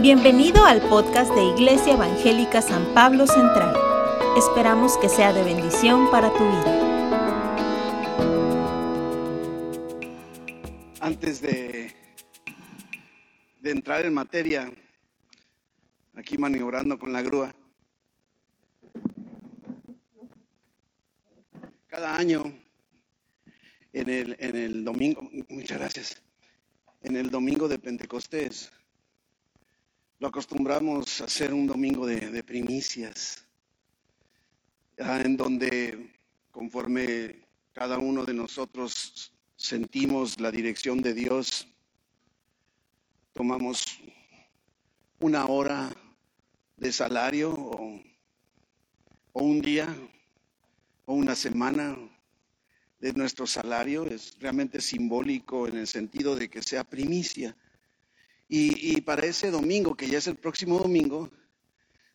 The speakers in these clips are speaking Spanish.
Bienvenido al podcast de Iglesia Evangélica San Pablo Central. Esperamos que sea de bendición para tu vida. Antes de, entrar en materia, aquí maniobrando con la grúa, cada año en el, en el domingo, muchas gracias, en el domingo de Pentecostés, lo acostumbramos a hacer un domingo de, primicias, ah, en donde conforme cada uno de nosotros sentimos la dirección de Dios, tomamos una hora de salario o, o, un día o una semana de nuestro salario. Es realmente simbólico en el sentido de que sea primicia. Y, para ese domingo, que ya es el próximo domingo,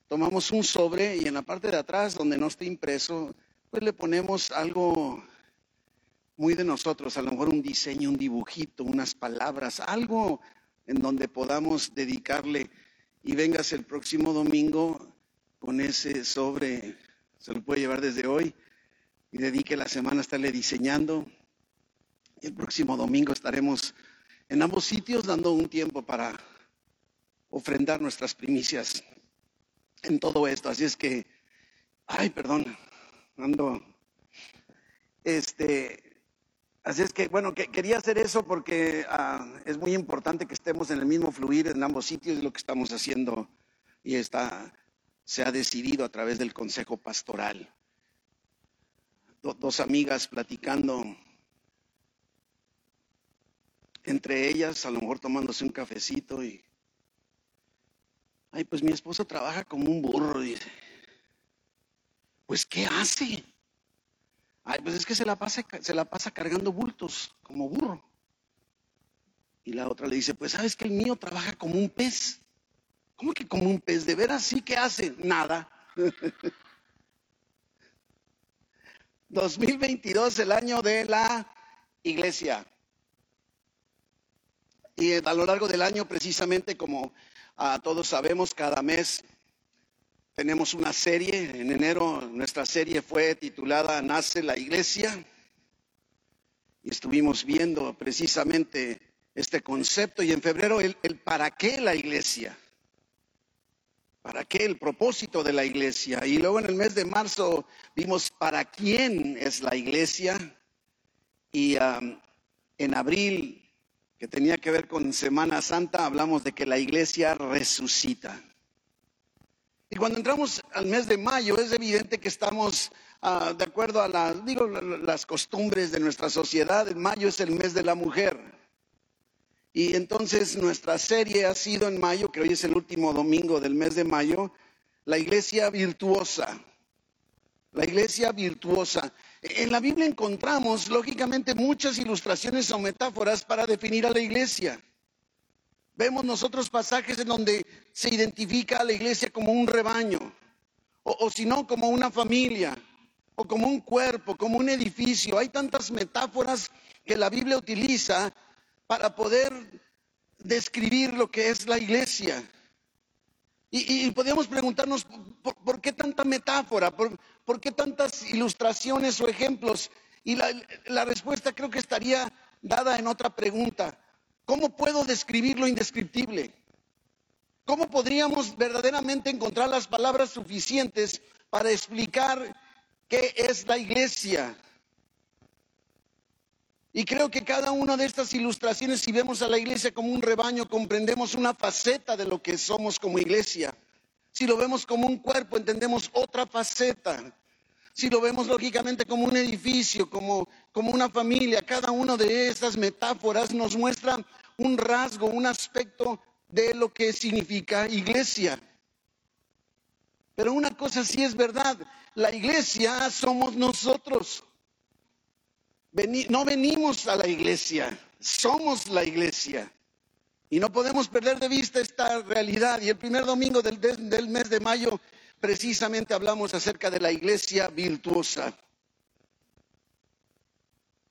tomamos un sobre y en la parte de atrás, donde no esté impreso, pues le ponemos algo muy de nosotros, a lo mejor un diseño, un dibujito, unas palabras, algo en donde podamos dedicarle y vengas el próximo domingo con ese sobre, se lo puede llevar desde hoy y dedique la semana a estarle diseñando. Y el próximo domingo estaremos en ambos sitios dando un tiempo para ofrendar nuestras primicias en todo esto. Así es que, ay, perdón, ando, este, así es que, bueno, que, quería hacer eso porque ah, es muy importante que estemos en el mismo fluir en ambos sitios, es lo que estamos haciendo y está, se ha decidido a través del Consejo Pastoral. dos amigas platicando entre ellas, a lo mejor tomándose un cafecito y, ay, pues mi esposo trabaja como un burro, dice. Pues, ¿qué hace? Ay, pues es que se la pasa, se la pasa cargando bultos como burro. Y la otra le dice, pues sabes que el mío trabaja como un pez. ¿Cómo que como un pez? ¿De veras sí que hace? Nada. 2022, el año de la iglesia. Y a lo largo del año, precisamente como ah, todos sabemos, cada mes tenemos una serie. En enero nuestra serie fue titulada Nace la Iglesia. Y estuvimos viendo precisamente este concepto. Y en febrero el, el para qué la iglesia. ¿Para qué el propósito de la iglesia? Y luego en el mes de marzo vimos para quién es la iglesia. Y en abril que tenía que ver con Semana Santa, hablamos de que la iglesia resucita. Y cuando entramos al mes de mayo, es evidente que estamos ah, de acuerdo a las, digo, las costumbres de nuestra sociedad. En mayo es el mes de la mujer. Y entonces nuestra serie ha sido en mayo, que hoy es el último domingo del mes de mayo, la iglesia virtuosa. La iglesia virtuosa. En la Biblia encontramos, lógicamente, muchas ilustraciones o metáforas para definir a la iglesia. Vemos nosotros pasajes en donde se identifica a la iglesia como un rebaño, o, si no, como una familia, o como un cuerpo, como un edificio. Hay tantas metáforas que la Biblia utiliza para poder describir lo que es la iglesia. Y, podemos preguntarnos, ¿por, qué tanta metáfora? ¿Por, qué tantas ilustraciones o ejemplos? Y la, la respuesta creo que estaría dada en otra pregunta. ¿Cómo puedo describir lo indescriptible? ¿Cómo podríamos verdaderamente encontrar las palabras suficientes para explicar qué es la iglesia? Y creo que cada una de estas ilustraciones, si vemos a la iglesia como un rebaño, comprendemos una faceta de lo que somos como iglesia. Si lo vemos como un cuerpo, entendemos otra faceta. Si lo vemos lógicamente como un edificio, como, como una familia, cada una de estas metáforas nos muestra un rasgo, un aspecto de lo que significa iglesia. Pero una cosa sí es verdad, la iglesia somos nosotros no venimos a la iglesia, somos la iglesia. Y no podemos perder de vista esta realidad. Y el primer domingo del, mes de mayo precisamente hablamos acerca de la iglesia virtuosa.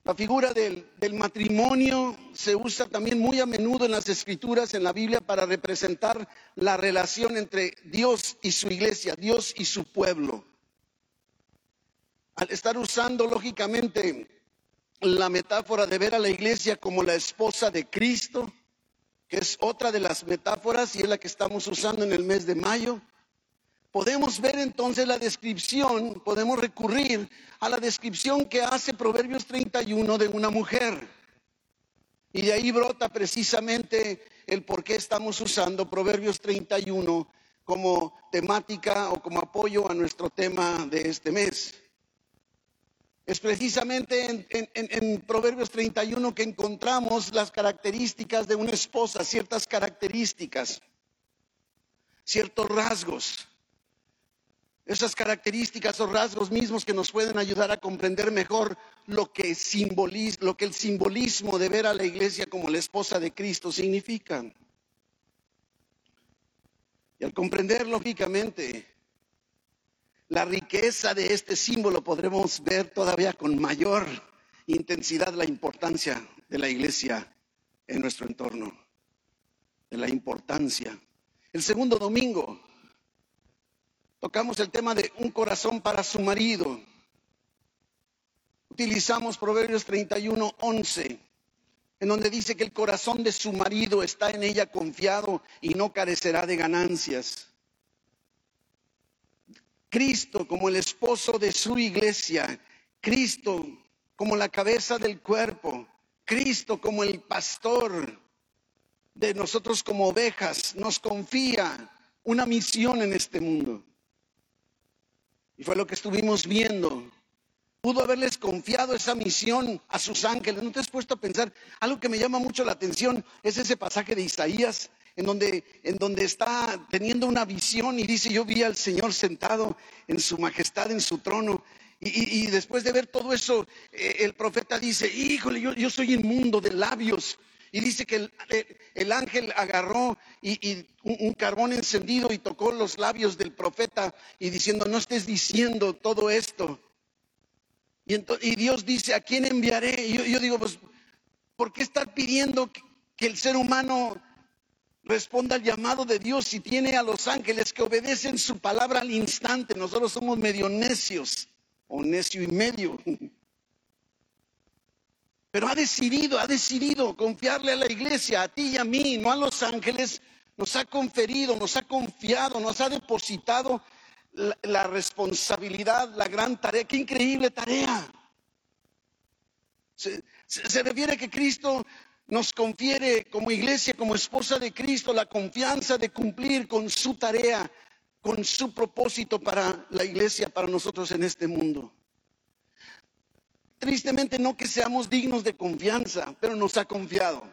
La figura del, del, matrimonio se usa también muy a menudo en las escrituras, en la Biblia, para representar la relación entre Dios y su iglesia, Dios y su pueblo. Al estar usando, lógicamente, la metáfora de ver a la iglesia como la esposa de Cristo, que es otra de las metáforas y es la que estamos usando en el mes de mayo, podemos ver entonces la descripción, podemos recurrir a la descripción que hace Proverbios 31 de una mujer. Y de ahí brota precisamente el por qué estamos usando Proverbios 31 como temática o como apoyo a nuestro tema de este mes. Es precisamente en, Proverbios 31 que encontramos las características de una esposa, ciertas características, ciertos rasgos. Esas características o rasgos mismos que nos pueden ayudar a comprender mejor lo que, simboliza, lo que el simbolismo de ver a la iglesia como la esposa de Cristo significa. Y al comprender lógicamente la riqueza de este símbolo, podremos ver todavía con mayor intensidad la importancia de la iglesia en nuestro entorno, de la importancia. El segundo domingo Tocamos el tema de un corazón para su marido. Utilizamos Proverbios 31, 11, en donde dice que el corazón de su marido está en ella confiado y no carecerá de ganancias. Cristo como el esposo de su iglesia, Cristo como la cabeza del cuerpo, Cristo como el pastor de nosotros como ovejas, nos confía una misión en este mundo. Y fue lo que estuvimos viendo. Pudo haberles confiado esa misión a sus ángeles. ¿No te has puesto a pensar? Algo que me llama mucho la atención es ese pasaje de Isaías en donde, en donde está teniendo una visión y dice, yo vi al Señor sentado en su majestad, en su trono. Y, después de ver todo eso, eh, el profeta dice, híjole, yo, yo soy inmundo de labios y dice que el, ángel agarró y, un, carbón encendido y tocó los labios del profeta y diciendo, no estés diciendo todo esto. Y, Dios dice, ¿a quién enviaré? Y yo, digo, pues, ¿por qué estar pidiendo que el ser humano responda al llamado de Dios si tiene a los ángeles que obedecen su palabra al instante? Nosotros somos medio necios o necio y medio. Pero ha decidido, ha decidido confiarle a la iglesia, a ti y a mí, no a los ángeles. Nos ha conferido, nos ha confiado, nos ha depositado la, responsabilidad, la gran tarea. Qué increíble tarea. Se, se refiere que Cristo nos confiere como iglesia, como esposa de Cristo, la confianza de cumplir con su tarea, con su propósito para la iglesia, para nosotros en este mundo. Tristemente no que seamos dignos de confianza, pero nos ha confiado.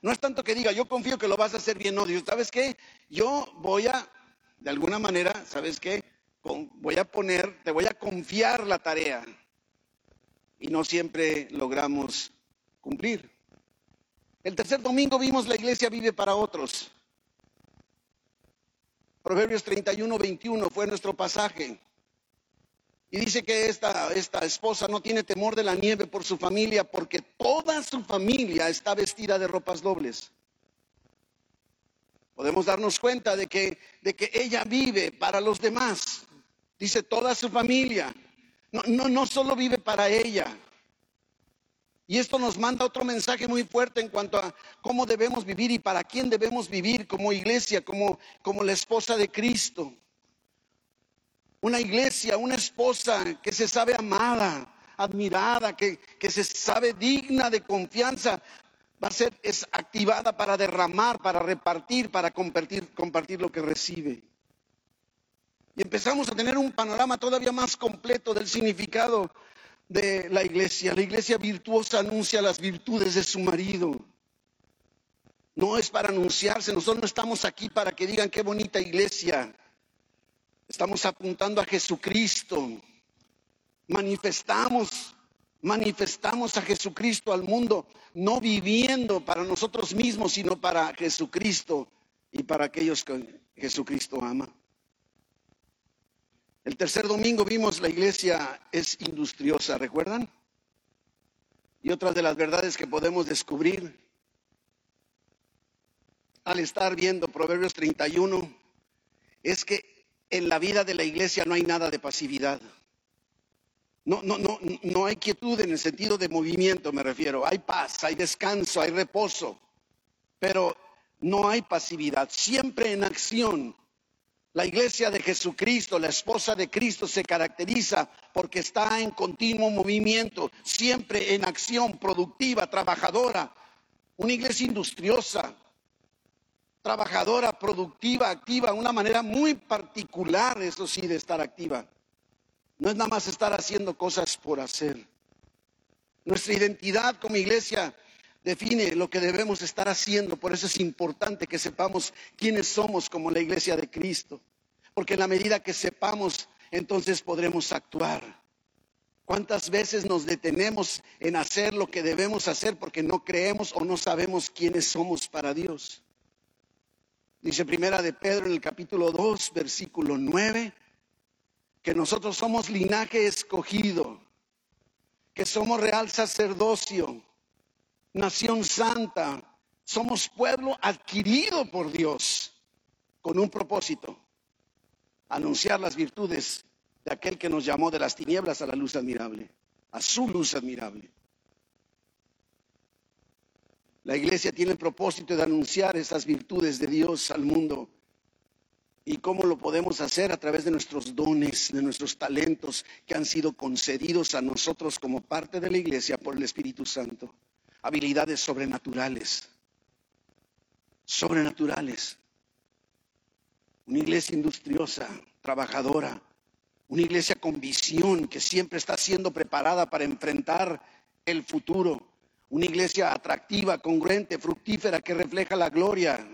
No es tanto que diga, yo confío que lo vas a hacer bien, no, Dios, ¿sabes qué? Yo voy a, de alguna manera, ¿sabes qué? voy a poner, te voy a confiar la tarea. Y no siempre logramos cumplir. El tercer domingo vimos la iglesia vive para otros. Proverbios 31, 21 fue nuestro pasaje. Y dice que esta, esta esposa no tiene temor de la nieve por su familia porque toda su familia está vestida de ropas dobles. Podemos darnos cuenta de que, de que ella vive para los demás. Dice toda su familia. No, no, no solo vive para ella. Y esto nos manda otro mensaje muy fuerte en cuanto a cómo debemos vivir y para quién debemos vivir como iglesia, como, como la esposa de Cristo una iglesia, una esposa que se sabe amada, admirada, que, que se sabe digna de confianza, va a ser es activada para derramar, para repartir, para compartir, compartir lo que recibe. Y empezamos a tener un panorama todavía más completo del significado de la iglesia. La iglesia virtuosa anuncia las virtudes de su marido. No es para anunciarse, nosotros no estamos aquí para que digan qué bonita iglesia. Estamos apuntando a Jesucristo. Manifestamos, manifestamos a Jesucristo al mundo, no viviendo para nosotros mismos, sino para Jesucristo y para aquellos que Jesucristo ama. El tercer domingo vimos la iglesia es industriosa, ¿recuerdan? Y otras de las verdades que podemos descubrir al estar viendo Proverbios 31 es que en la vida de la iglesia no hay nada de pasividad. No, no, no, no hay quietud en el sentido de movimiento, me refiero. Hay paz, hay descanso, hay reposo, pero no hay pasividad, siempre en acción. La iglesia de Jesucristo, la esposa de Cristo, se caracteriza porque está en continuo movimiento, siempre en acción productiva, trabajadora. Una iglesia industriosa, trabajadora, productiva, activa, una manera muy particular, eso sí, de estar activa. No es nada más estar haciendo cosas por hacer. Nuestra identidad como iglesia define lo que debemos estar haciendo. Por eso es importante que sepamos quiénes somos como la iglesia de Cristo. Porque en la medida que sepamos, entonces podremos actuar. ¿Cuántas veces nos detenemos en hacer lo que debemos hacer porque no creemos o no sabemos quiénes somos para Dios? Dice primera de Pedro en el capítulo 2, versículo 9 que nosotros somos linaje escogido, que somos real sacerdocio, nación santa, somos pueblo adquirido por Dios con un propósito, anunciar las virtudes de aquel que nos llamó de las tinieblas a la luz admirable, a su luz admirable. La iglesia tiene el propósito de anunciar esas virtudes de Dios al mundo ¿Y cómo lo podemos hacer? A través de nuestros dones, de nuestros talentos que han sido concedidos a nosotros como parte de la iglesia por el Espíritu Santo. Habilidades sobrenaturales. Sobrenaturales. Una iglesia industriosa, trabajadora. Una iglesia con visión que siempre está siendo preparada para enfrentar el futuro. Una iglesia atractiva, congruente, fructífera, que refleja la gloria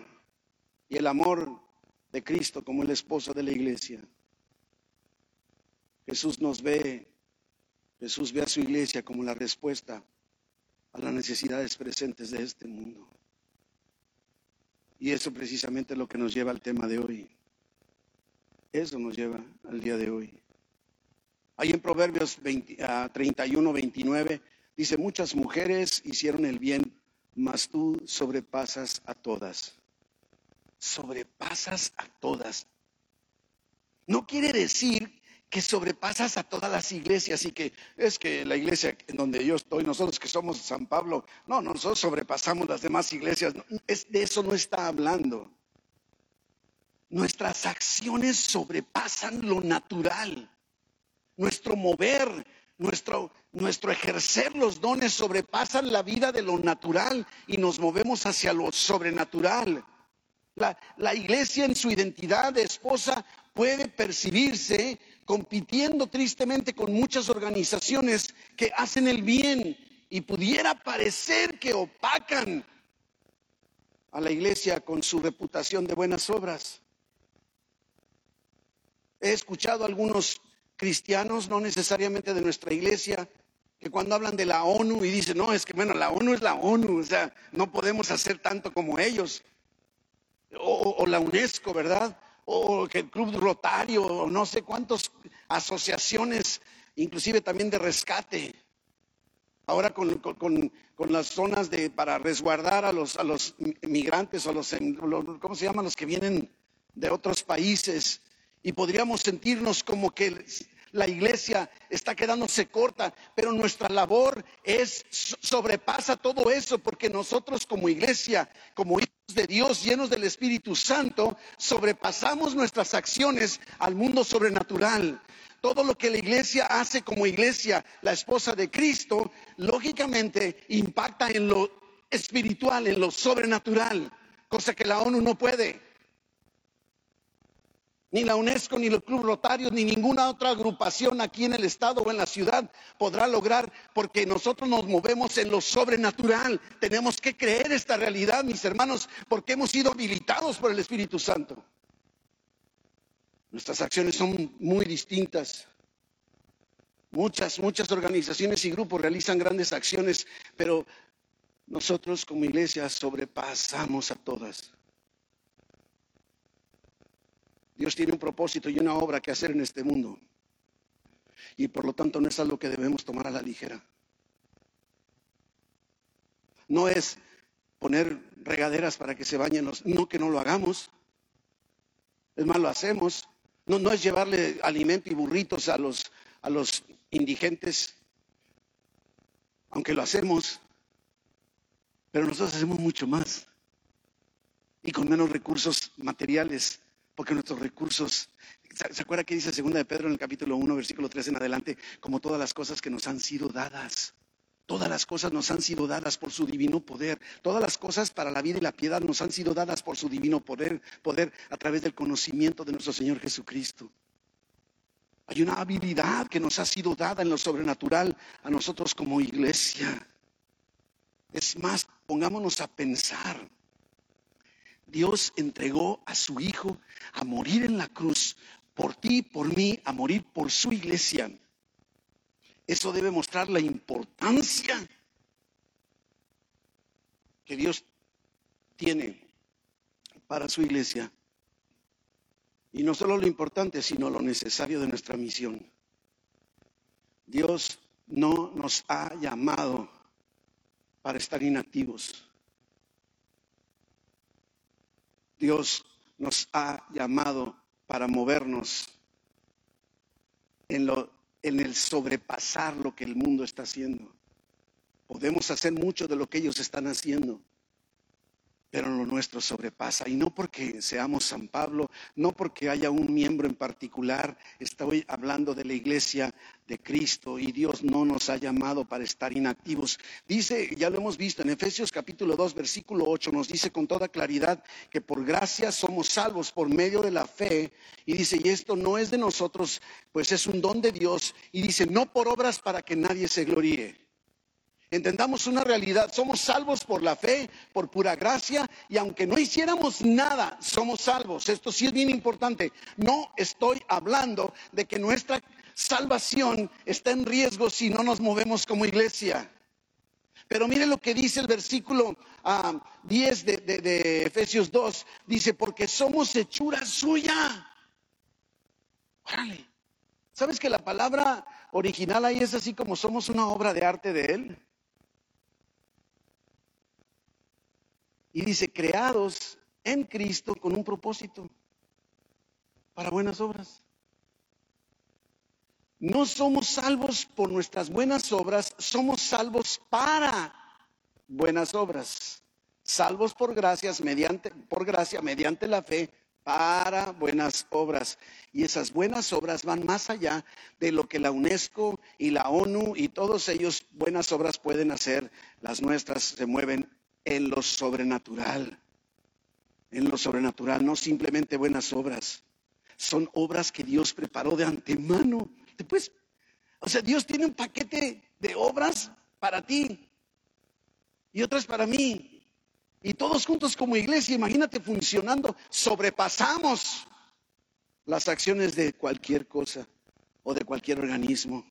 y el amor de Cristo como el esposo de la iglesia. Jesús nos ve, Jesús ve a su iglesia como la respuesta a las necesidades presentes de este mundo. Y eso precisamente es lo que nos lleva al tema de hoy. Eso nos lleva al día de hoy. Ahí en Proverbios 31, 29 ah, dice, muchas mujeres hicieron el bien, mas tú sobrepasas a todas sobrepasas a todas. No quiere decir que sobrepasas a todas las iglesias y que es que la iglesia en donde yo estoy, nosotros que somos San Pablo, no, nosotros sobrepasamos las demás iglesias. Es, de eso no está hablando. Nuestras acciones sobrepasan lo natural. Nuestro mover, nuestro, nuestro ejercer los dones sobrepasan la vida de lo natural y nos movemos hacia lo sobrenatural. La, iglesia en su identidad de esposa puede percibirse compitiendo tristemente con muchas organizaciones que hacen el bien y pudiera parecer que opacan a la iglesia con su reputación de buenas obras. He escuchado a algunos cristianos, no necesariamente de nuestra iglesia, que cuando hablan de la ONU y dicen, no, es que bueno, la ONU es la ONU, o sea, no podemos hacer tanto como ellos o, la UNESCO, ¿verdad? O el Club Rotario, o no sé cuántas asociaciones, inclusive también de rescate. Ahora con, con, las zonas de, para resguardar a los, a los migrantes o los, ¿cómo se llaman? Los que vienen de otros países. Y podríamos sentirnos como que la iglesia está quedándose corta, pero nuestra labor es sobrepasa todo eso porque nosotros como iglesia, como hijos de Dios llenos del Espíritu Santo, sobrepasamos nuestras acciones al mundo sobrenatural. Todo lo que la iglesia hace como iglesia, la esposa de Cristo, lógicamente impacta en lo espiritual, en lo sobrenatural, cosa que la ONU no puede. Ni la UNESCO, ni los clubes rotarios, ni ninguna otra agrupación aquí en el estado o en la ciudad podrá lograr, porque nosotros nos movemos en lo sobrenatural. Tenemos que creer esta realidad, mis hermanos, porque hemos sido habilitados por el Espíritu Santo. Nuestras acciones son muy distintas. Muchas, muchas organizaciones y grupos realizan grandes acciones, pero nosotros como iglesia sobrepasamos a todas. Dios tiene un propósito y una obra que hacer en este mundo. Y por lo tanto no es algo que debemos tomar a la ligera. no es poner regaderas para que se bañen los, no que no lo hagamos. Es más, lo hacemos. No, no es llevarle alimento y burritos a los, a los indigentes, aunque lo hacemos, pero nosotros hacemos mucho más y con menos recursos materiales, porque nuestros recursos, ¿se acuerda que dice segunda de Pedro en el capítulo 1, versículo 3 en adelante? Como todas las cosas que nos han sido dadas. Todas las cosas nos han sido dadas por su divino poder. Todas las cosas para la vida y la piedad nos han sido dadas por su divino poder, poder a través del conocimiento de nuestro Señor Jesucristo. Hay una habilidad que nos ha sido dada en lo sobrenatural a nosotros como iglesia. Es más, pongámonos a pensar. Dios entregó a su Hijo a morir en la cruz por ti, por mí, a morir por su iglesia. Eso debe mostrar la importancia que Dios tiene para su iglesia. Y no solo lo importante, sino lo necesario de nuestra misión. Dios no nos ha llamado para estar inactivos. Dios nos ha llamado para movernos en lo en el sobrepasar lo que el mundo está haciendo. Podemos hacer mucho de lo que ellos están haciendo, pero lo nuestro sobrepasa. Y no porque seamos San Pablo, no porque haya un miembro en particular, estoy hablando de la iglesia de Cristo y Dios no nos ha llamado para estar inactivos. Dice, ya lo hemos visto en Efesios capítulo 2, versículo 8, nos dice con toda claridad que por gracia somos salvos por medio de la fe. Y dice, y esto no es de nosotros, pues es un don de Dios. Y dice, no por obras para que nadie se gloríe. Entendamos una realidad, somos salvos por la fe, por pura gracia, y aunque no hiciéramos nada, somos salvos. Esto sí es bien importante. No estoy hablando de que nuestra salvación está en riesgo si no nos movemos como iglesia. Pero mire lo que dice el versículo 10 ah, de, Efesios 2. Dice, porque somos hechura suya. Órale. ¿Sabes que la palabra original ahí es así como somos una obra de arte de Él? Y dice, creados en Cristo con un propósito para buenas obras. No somos salvos por nuestras buenas obras, somos salvos para buenas obras. Salvos por gracias mediante por gracia mediante la fe para buenas obras. Y esas buenas obras van más allá de lo que la UNESCO y la ONU y todos ellos buenas obras pueden hacer. Las nuestras se mueven en lo sobrenatural. En lo sobrenatural, no simplemente buenas obras. Son obras que Dios preparó de antemano. Después, o sea, Dios tiene un paquete de obras para ti y otras para mí. Y todos juntos como iglesia, imagínate funcionando, sobrepasamos las acciones de cualquier cosa o de cualquier organismo.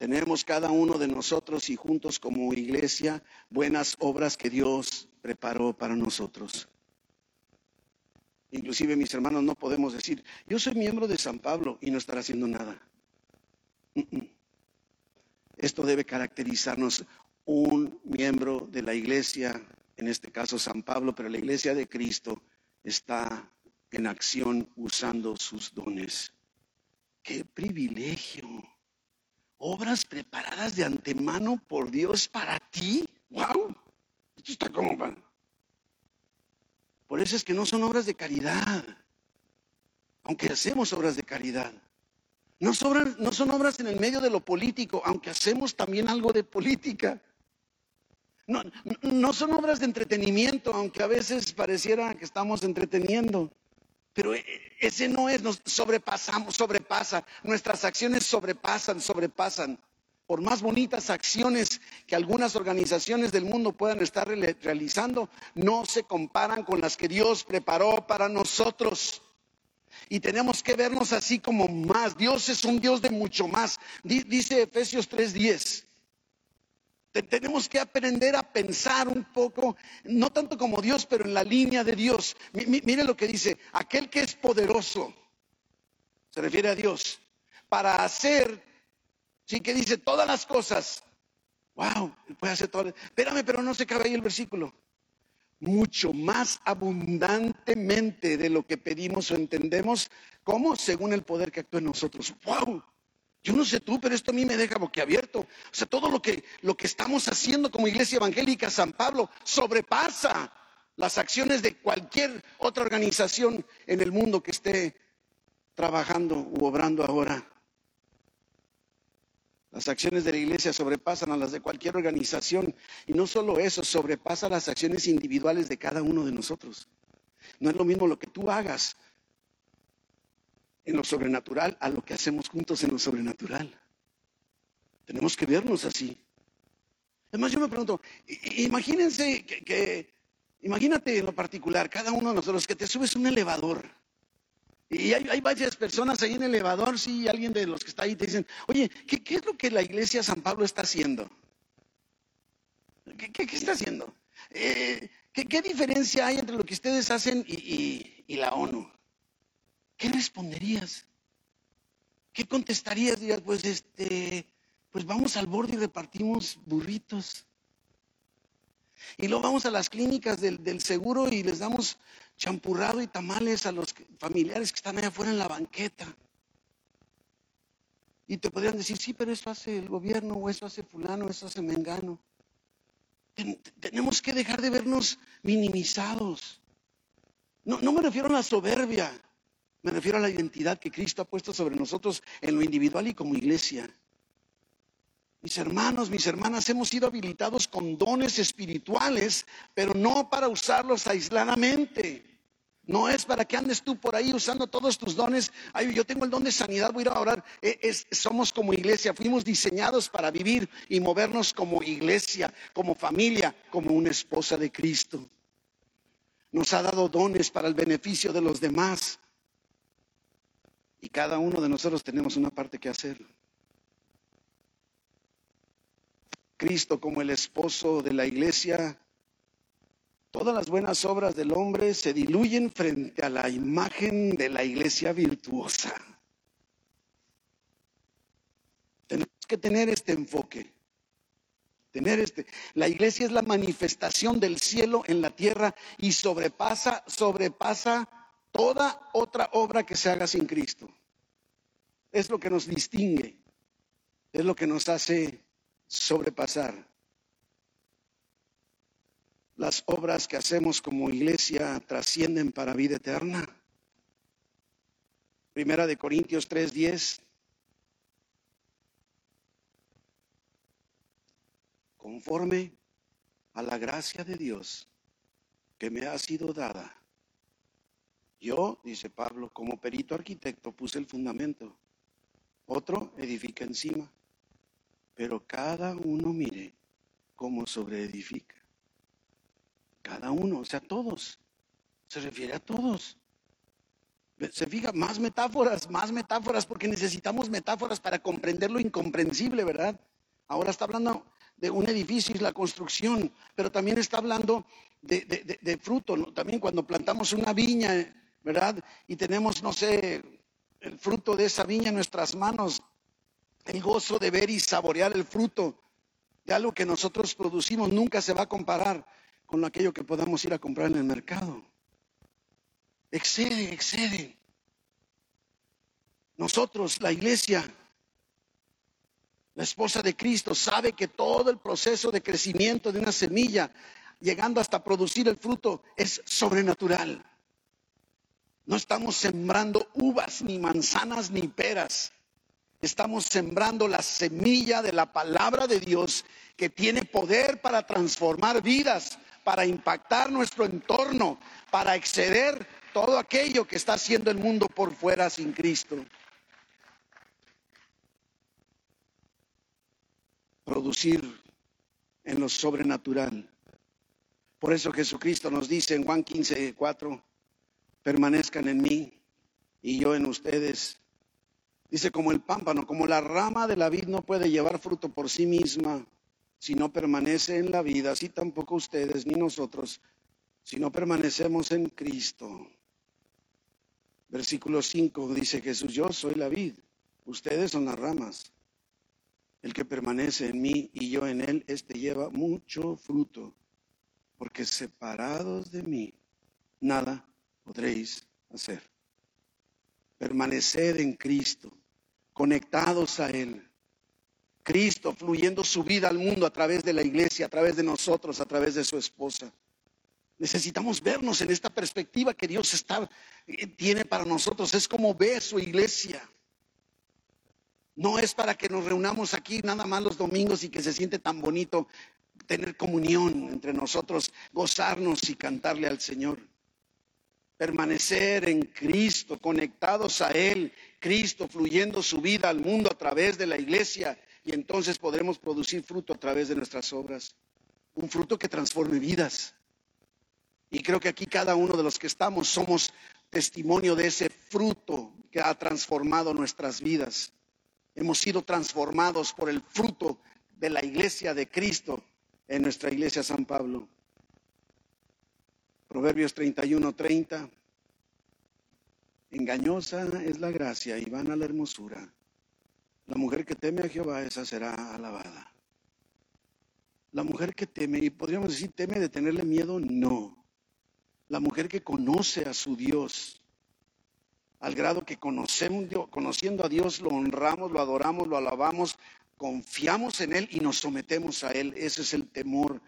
Tenemos cada uno de nosotros y juntos como iglesia buenas obras que Dios preparó para nosotros. Inclusive mis hermanos no podemos decir, yo soy miembro de San Pablo y no estar haciendo nada. Esto debe caracterizarnos un miembro de la iglesia, en este caso San Pablo, pero la iglesia de Cristo está en acción usando sus dones. ¡Qué privilegio! Obras preparadas de antemano por Dios para ti. ¡Wow! Esto está como Por eso es que no son obras de caridad, aunque hacemos obras de caridad. No, no son obras en el medio de lo político, aunque hacemos también algo de política. No, no son obras de entretenimiento, aunque a veces pareciera que estamos entreteniendo. Pero eh, ese no es, nos sobrepasamos, sobrepasa, nuestras acciones sobrepasan, sobrepasan. Por más bonitas acciones que algunas organizaciones del mundo puedan estar realizando, no se comparan con las que Dios preparó para nosotros. Y tenemos que vernos así como más. Dios es un Dios de mucho más. Dice Efesios 3:10. Tenemos que aprender a pensar un poco, no tanto como Dios, pero en la línea de Dios. Mire lo que dice, aquel que es poderoso, se refiere a Dios, para hacer, sí que dice todas las cosas. Wow, puede hacer todo. Espérame, pero no se cabe ahí el versículo. Mucho más abundantemente de lo que pedimos o entendemos, ¿cómo? Según el poder que actúa en nosotros. Wow, yo no sé tú, pero esto a mí me deja boquiabierto. O sea, todo lo que, lo que estamos haciendo como iglesia evangélica San Pablo sobrepasa las acciones de cualquier otra organización en el mundo que esté trabajando u obrando ahora. Las acciones de la iglesia sobrepasan a las de cualquier organización y no solo eso, sobrepasa las acciones individuales de cada uno de nosotros. No es lo mismo lo que tú hagas en lo sobrenatural a lo que hacemos juntos en lo sobrenatural. Tenemos que vernos así. Además, yo me pregunto, imagínense que, imagínate en lo particular, cada uno de nosotros que te subes un elevador. Y hay, varias personas ahí en el elevador, si alguien de los que está ahí te dicen, oye, ¿qué, es lo que la iglesia San Pablo está haciendo? ¿Qué, está haciendo? Eh, ¿qué, diferencia hay entre lo que ustedes hacen y la ONU? ¿Qué responderías? ¿Qué contestarías? Dirías, pues este, pues vamos al borde y repartimos burritos. Y luego vamos a las clínicas del, seguro y les damos champurrado y tamales a los familiares que están allá afuera en la banqueta. Y te podrían decir, sí, pero eso hace el gobierno, o eso hace fulano, eso hace mengano. tenemos que dejar de vernos minimizados. No, no me refiero a la soberbia, me refiero a la identidad que Cristo ha puesto sobre nosotros en lo individual y como iglesia. Mis hermanos, mis hermanas, hemos sido habilitados con dones espirituales, pero no para usarlos aisladamente. No es para que andes tú por ahí usando todos tus dones. Ay, yo tengo el don de sanidad, voy a ir a orar. E, somos como iglesia, fuimos diseñados para vivir y movernos como iglesia, como familia, como una esposa de Cristo. Nos ha dado dones para el beneficio de los demás. Y cada uno de nosotros tenemos una parte que hacer. Cristo como el esposo de la iglesia, todas las buenas obras del hombre se diluyen frente a la imagen de la iglesia virtuosa. Tenemos que tener este enfoque. Tener este, la iglesia es la manifestación del cielo en la tierra y sobrepasa, sobrepasa toda otra obra que se haga sin Cristo. Es lo que nos distingue, es lo que nos hace sobrepasar. Las obras que hacemos como iglesia trascienden para vida eterna. Primera de Corintios 3:10. Conforme a la gracia de Dios que me ha sido dada yo, dice Pablo, como perito arquitecto puse el fundamento. Otro edifica encima. Pero cada uno mire cómo sobreedifica. Cada uno, o sea, todos. Se refiere a todos. Se fija, más metáforas, más metáforas, porque necesitamos metáforas para comprender lo incomprensible, ¿verdad? Ahora está hablando de un edificio y la construcción, pero también está hablando de, fruto. También cuando plantamos una viña, ¿verdad? Y tenemos, no sé, el fruto de esa viña en nuestras manos, el gozo de ver y saborear el fruto de algo que nosotros producimos nunca se va a comparar con aquello que podamos ir a comprar en el mercado. Excede, excede. Nosotros, la iglesia, la esposa de Cristo, sabe que todo el proceso de crecimiento de una semilla, llegando hasta producir el fruto, es sobrenatural. No estamos sembrando uvas, ni manzanas, ni peras. Estamos sembrando la semilla de la palabra de Dios que tiene poder para transformar vidas, para impactar nuestro entorno, para exceder todo aquello que está haciendo el mundo por fuera sin Cristo. Producir en lo sobrenatural. Por eso Jesucristo nos dice en Juan 15, 4, permanezcan en mí y yo en ustedes. Dice, como el pámpano, como la rama de la vid no puede llevar fruto por sí misma si no permanece en la vida, así tampoco ustedes ni nosotros, si no permanecemos en Cristo. Versículo 5 dice Jesús, yo soy la vid, ustedes son las ramas. El que permanece en mí y yo en él, este lleva mucho fruto, porque separados de mí, nada podréis hacer. Permaneced en Cristo, conectados a Él. Cristo fluyendo su vida al mundo a través de la iglesia, a través de nosotros, a través de su esposa. Necesitamos vernos en esta perspectiva que Dios eh, tiene para nosotros. Es como ve su iglesia. No es para que nos reunamos aquí nada más los domingos y que se siente tan bonito tener comunión entre nosotros, gozarnos y cantarle al Señor. Permanecer en Cristo, conectados a Él, Cristo fluyendo su vida al mundo a través de la iglesia y entonces podremos producir fruto a través de nuestras obras. Un fruto que transforme vidas. Y creo que aquí cada uno de los que estamos somos testimonio de ese fruto que ha transformado nuestras vidas. Hemos sido transformados por el fruto de la iglesia de Cristo en nuestra iglesia San Pablo. Proverbios 31, 30. Engañosa es la gracia y vana la hermosura. La mujer que teme a Jehová, esa será alabada. La mujer que teme, y podríamos decir, teme de tenerle miedo, no la mujer que conoce a su Dios, al grado que conocemos, conociendo a Dios, lo honramos, lo adoramos, lo alabamos, confiamos en Él y nos sometemos a Él. Ese es el temor.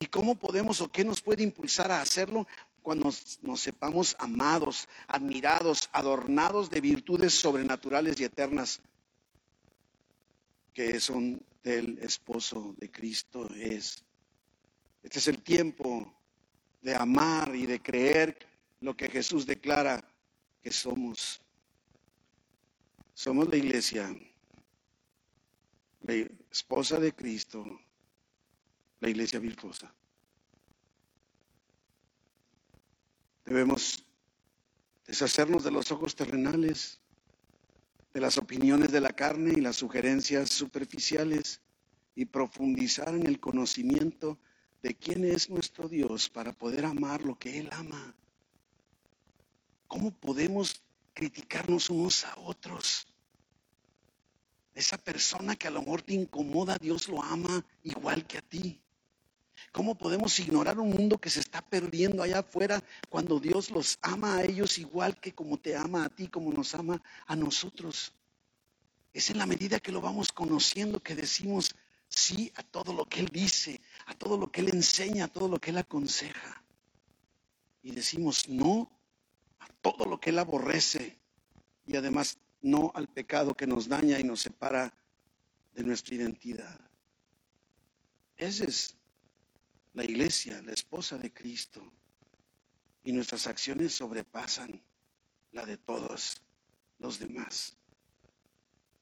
¿Y cómo podemos o qué nos puede impulsar a hacerlo? Cuando nos, sepamos amados, admirados, adornados de virtudes sobrenaturales y eternas que son del esposo de Cristo es. Este es el tiempo de amar y de creer lo que Jesús declara que somos. Somos la iglesia, la esposa de Cristo, la iglesia virtuosa. Debemos deshacernos de los ojos terrenales, de las opiniones de la carne y las sugerencias superficiales y profundizar en el conocimiento de quién es nuestro Dios para poder amar lo que Él ama. ¿Cómo podemos criticarnos unos a otros? Esa persona que a lo mejor te incomoda, Dios lo ama igual que a ti. ¿Cómo podemos ignorar un mundo que se está perdiendo allá afuera cuando Dios los ama a ellos igual que como te ama a ti, como nos ama a nosotros? Es en la medida que lo vamos conociendo que decimos, sí a todo lo que Él dice, a todo lo que Él enseña, a todo lo que Él aconseja. Y decimos no a todo lo que Él aborrece y además no al pecado que nos daña y nos separa de nuestra identidad. Esa es la iglesia, la esposa de Cristo. Y nuestras acciones sobrepasan la de todos los demás.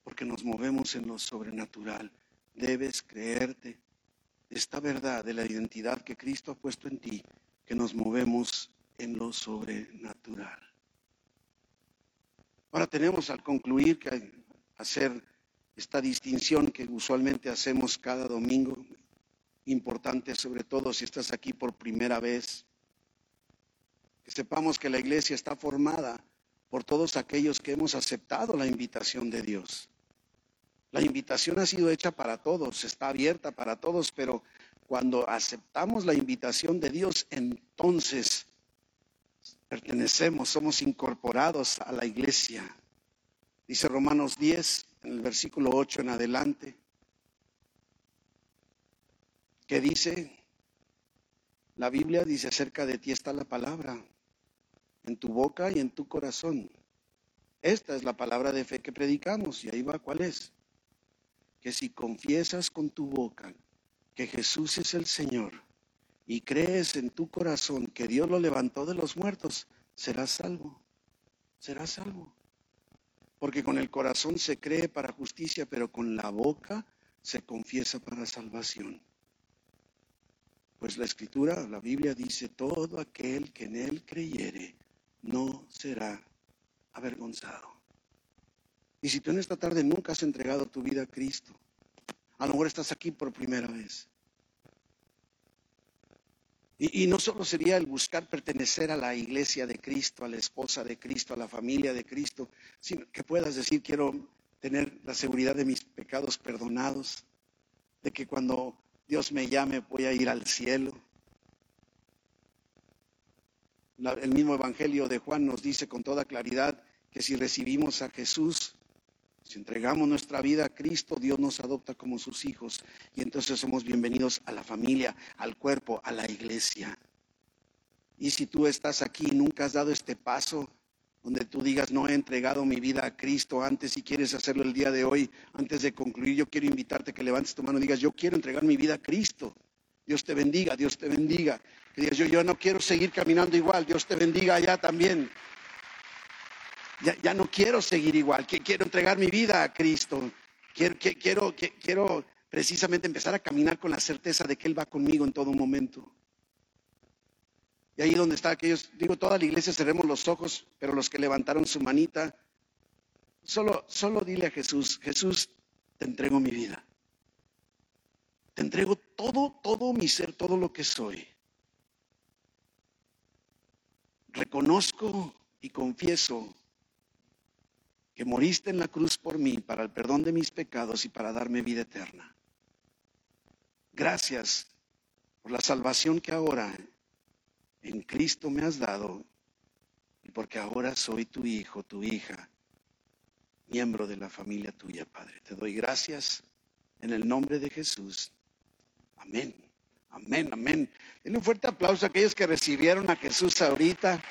Porque nos movemos en lo sobrenatural debes creerte esta verdad de la identidad que Cristo ha puesto en ti, que nos movemos en lo sobrenatural. Ahora tenemos al concluir que hacer esta distinción que usualmente hacemos cada domingo, importante sobre todo si estás aquí por primera vez, que sepamos que la iglesia está formada por todos aquellos que hemos aceptado la invitación de Dios. La invitación ha sido hecha para todos, está abierta para todos, pero cuando aceptamos la invitación de Dios, entonces pertenecemos, somos incorporados a la iglesia. Dice Romanos 10, en el versículo 8 en adelante, que dice, la Biblia dice acerca de ti está la palabra, en tu boca y en tu corazón. Esta es la palabra de fe que predicamos y ahí va cuál es que si confiesas con tu boca que Jesús es el Señor y crees en tu corazón que Dios lo levantó de los muertos, serás salvo. Serás salvo. Porque con el corazón se cree para justicia, pero con la boca se confiesa para salvación. Pues la escritura, la Biblia dice, todo aquel que en él creyere no será avergonzado. Y si tú en esta tarde nunca has entregado tu vida a Cristo, a lo mejor estás aquí por primera vez. Y, no solo sería el buscar pertenecer a la iglesia de Cristo, a la esposa de Cristo, a la familia de Cristo, sino que puedas decir, quiero tener la seguridad de mis pecados perdonados, de que cuando Dios me llame voy a ir al cielo. el mismo Evangelio de Juan nos dice con toda claridad que si recibimos a Jesús, si entregamos nuestra vida a Cristo, Dios nos adopta como sus hijos y entonces somos bienvenidos a la familia, al cuerpo, a la iglesia. Y si tú estás aquí y nunca has dado este paso, donde tú digas, no he entregado mi vida a Cristo antes, si quieres hacerlo el día de hoy, antes de concluir, yo quiero invitarte que levantes tu mano y digas, yo quiero entregar mi vida a Cristo. Dios te bendiga, Dios te bendiga. Que digas, yo, yo no quiero seguir caminando igual, Dios te bendiga allá también. Ya, no quiero seguir igual, quiero entregar mi vida a Cristo. Quiero, quiero, quiero precisamente empezar a caminar con la certeza de que Él va conmigo en todo momento. Y ahí donde está aquellos, digo, toda la iglesia cerremos los ojos, pero los que levantaron su manita, solo, solo dile a Jesús, Jesús, te entrego mi vida. Te entrego todo, todo mi ser, todo lo que soy. Reconozco y confieso que moriste en la cruz por mí para el perdón de mis pecados y para darme vida eterna. Gracias por la salvación que ahora en Cristo me has dado y porque ahora soy tu hijo, tu hija, miembro de la familia tuya, Padre. Te doy gracias en el nombre de Jesús. Amén. Amén, amén. Denle un fuerte aplauso a aquellos que recibieron a Jesús ahorita.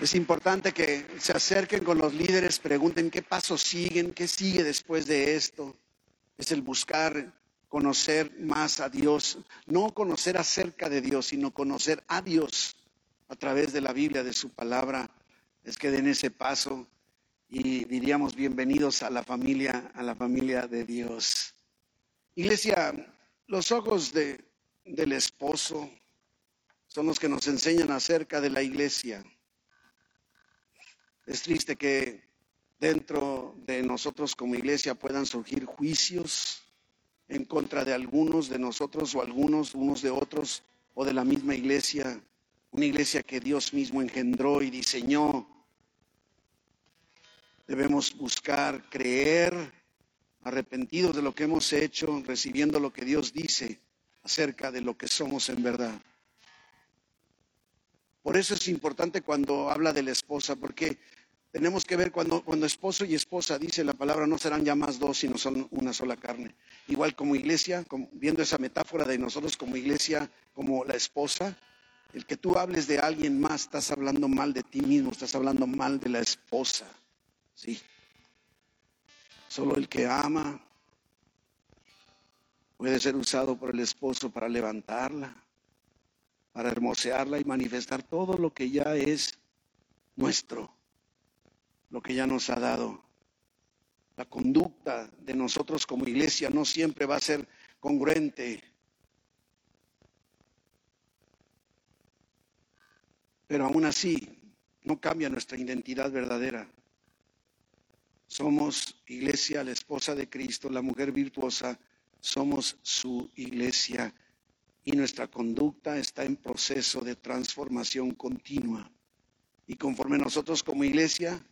Es importante que se acerquen con los líderes, pregunten qué pasos siguen, qué sigue después de esto. Es el buscar conocer más a Dios, no conocer acerca de Dios, sino conocer a Dios a través de la Biblia, de su palabra, es que den ese paso y diríamos bienvenidos a la familia, a la familia de Dios. Iglesia, los ojos de, del esposo son los que nos enseñan acerca de la iglesia. Es triste que dentro de nosotros como iglesia puedan surgir juicios, en contra de algunos de nosotros o algunos unos de otros o de la misma iglesia, una iglesia que Dios mismo engendró y diseñó. Debemos buscar creer, arrepentidos de lo que hemos hecho, recibiendo lo que Dios dice acerca de lo que somos en verdad. Por eso es importante cuando habla de la esposa, porque tenemos que ver cuando, cuando esposo y esposa dice la palabra, no serán ya más dos, sino son una sola carne. Igual como iglesia, viendo esa metáfora de nosotros como iglesia, como la esposa, el que tú hables de alguien más, estás hablando mal de ti mismo, estás hablando mal de la esposa. Sí. Solo el que ama puede ser usado por el esposo para levantarla, para hermosearla y manifestar todo lo que ya es nuestro lo que ya nos ha dado. La conducta de nosotros como iglesia no siempre va a ser congruente. Pero aún así no cambia nuestra identidad verdadera. Somos iglesia, la esposa de Cristo, la mujer virtuosa, somos su iglesia y nuestra conducta está en proceso de transformación continua. Y conforme nosotros como iglesia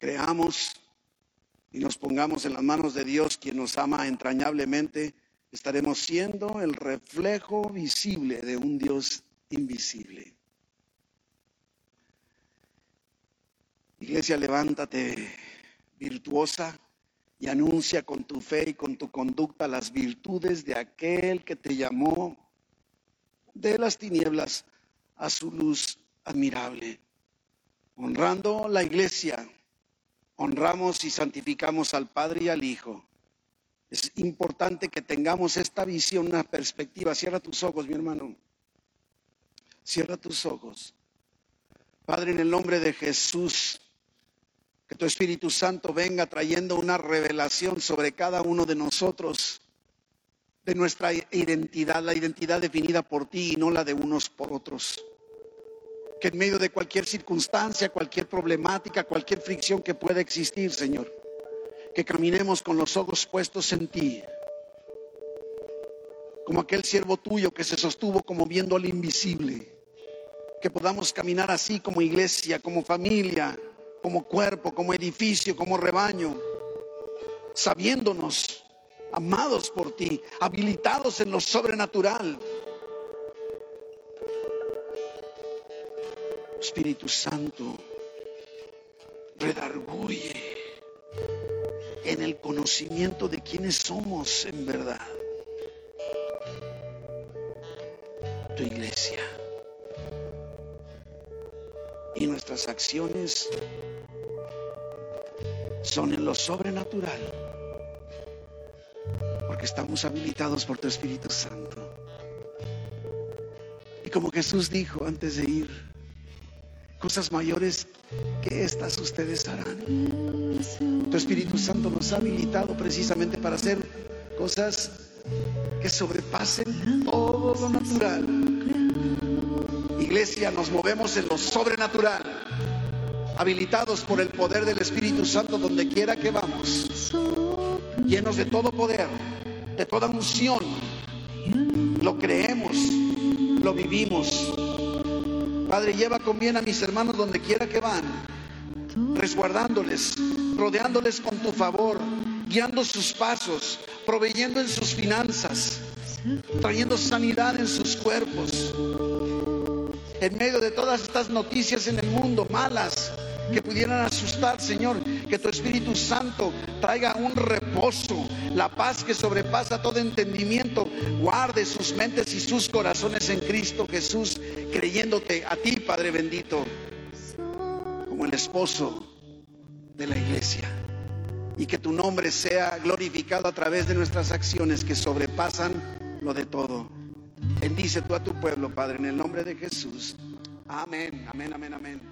creamos y nos pongamos en las manos de Dios, quien nos ama entrañablemente, estaremos siendo el reflejo visible de un Dios invisible. Iglesia, levántate virtuosa y anuncia con tu fe y con tu conducta las virtudes de aquel que te llamó de las tinieblas a su luz admirable, honrando la iglesia honramos y santificamos al Padre y al Hijo. Es importante que tengamos esta visión, una perspectiva. Cierra tus ojos, mi hermano. Cierra tus ojos. Padre, en el nombre de Jesús, que tu Espíritu Santo venga trayendo una revelación sobre cada uno de nosotros, de nuestra identidad, la identidad definida por ti y no la de unos por otros que en medio de cualquier circunstancia, cualquier problemática, cualquier fricción que pueda existir, Señor, que caminemos con los ojos puestos en ti, como aquel siervo tuyo que se sostuvo como viendo al invisible, que podamos caminar así como iglesia, como familia, como cuerpo, como edificio, como rebaño, sabiéndonos amados por ti, habilitados en lo sobrenatural. Espíritu Santo, redarguye en el conocimiento de quiénes somos en verdad. Tu iglesia. Y nuestras acciones son en lo sobrenatural. Porque estamos habilitados por tu Espíritu Santo. Y como Jesús dijo antes de ir, cosas mayores que estas ustedes harán. Tu Espíritu Santo nos ha habilitado precisamente para hacer cosas que sobrepasen todo lo natural. Iglesia, nos movemos en lo sobrenatural, habilitados por el poder del Espíritu Santo donde quiera que vamos, llenos de todo poder, de toda unción. Lo creemos, lo vivimos. Padre, lleva con bien a mis hermanos donde quiera que van, resguardándoles, rodeándoles con tu favor, guiando sus pasos, proveyendo en sus finanzas, trayendo sanidad en sus cuerpos. En medio de todas estas noticias en el mundo malas, que pudieran asustar, Señor. Que tu Espíritu Santo traiga un reposo, la paz que sobrepasa todo entendimiento. Guarde sus mentes y sus corazones en Cristo Jesús, creyéndote a ti, Padre bendito, como el esposo de la iglesia. Y que tu nombre sea glorificado a través de nuestras acciones que sobrepasan lo de todo. Bendice tú a tu pueblo, Padre, en el nombre de Jesús. Amén, amén, amén, amén.